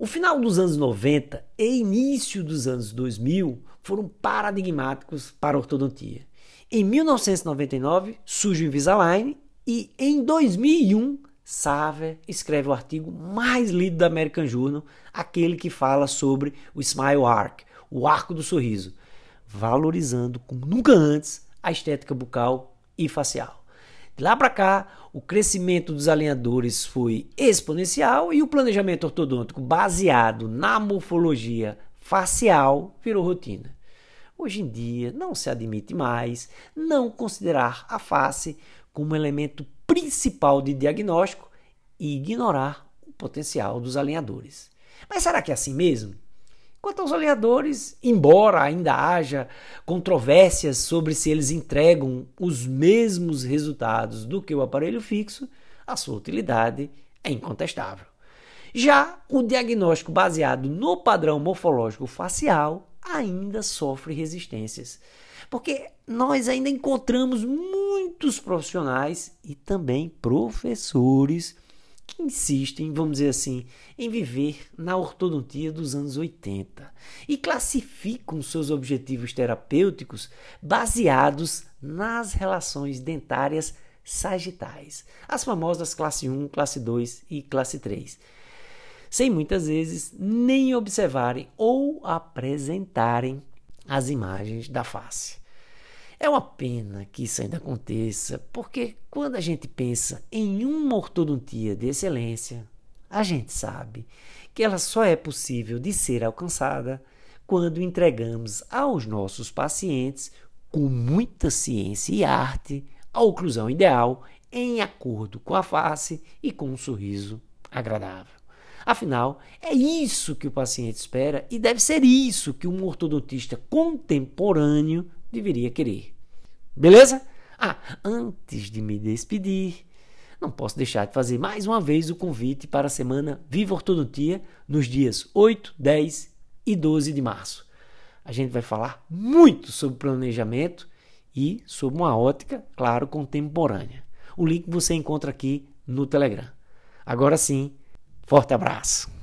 O final dos anos 90 e início dos anos 2000 foram paradigmáticos para a ortodontia. Em 1999 surge o Invisalign e em 2001 Saver escreve o artigo mais lido da American Journal, aquele que fala sobre o Smile Arc, o arco do sorriso, valorizando como nunca antes a estética bucal e facial. De lá para cá, o crescimento dos alinhadores foi exponencial e o planejamento ortodôntico baseado na morfologia facial virou rotina. Hoje em dia, não se admite mais não considerar a face como elemento principal de diagnóstico e ignorar o potencial dos alinhadores. Mas será que é assim mesmo? Quanto aos alinhadores, embora ainda haja controvérsias sobre se eles entregam os mesmos resultados do que o aparelho fixo, a sua utilidade é incontestável. Já o diagnóstico baseado no padrão morfológico facial ainda sofre resistências, porque nós ainda encontramos muitos profissionais e também professores que insistem, vamos dizer assim, em viver na ortodontia dos anos 80 e classificam seus objetivos terapêuticos baseados nas relações dentárias sagitais, as famosas classe 1, classe 2 e classe 3, sem muitas vezes nem observarem ou apresentarem as imagens da face. É uma pena que isso ainda aconteça, porque quando a gente pensa em uma ortodontia de excelência, a gente sabe que ela só é possível de ser alcançada quando entregamos aos nossos pacientes, com muita ciência e arte, a oclusão ideal em acordo com a face e com um sorriso agradável. Afinal, é isso que o paciente espera e deve ser isso que um ortodontista contemporâneo deveria querer. Beleza? Ah, antes de me despedir, não posso deixar de fazer mais uma vez o convite para a semana Viva Ortodontia nos dias 8, 10 e 12 de março. A gente vai falar muito sobre planejamento e sobre uma ótica, claro, contemporânea. O link você encontra aqui no Telegram. Agora sim, forte abraço.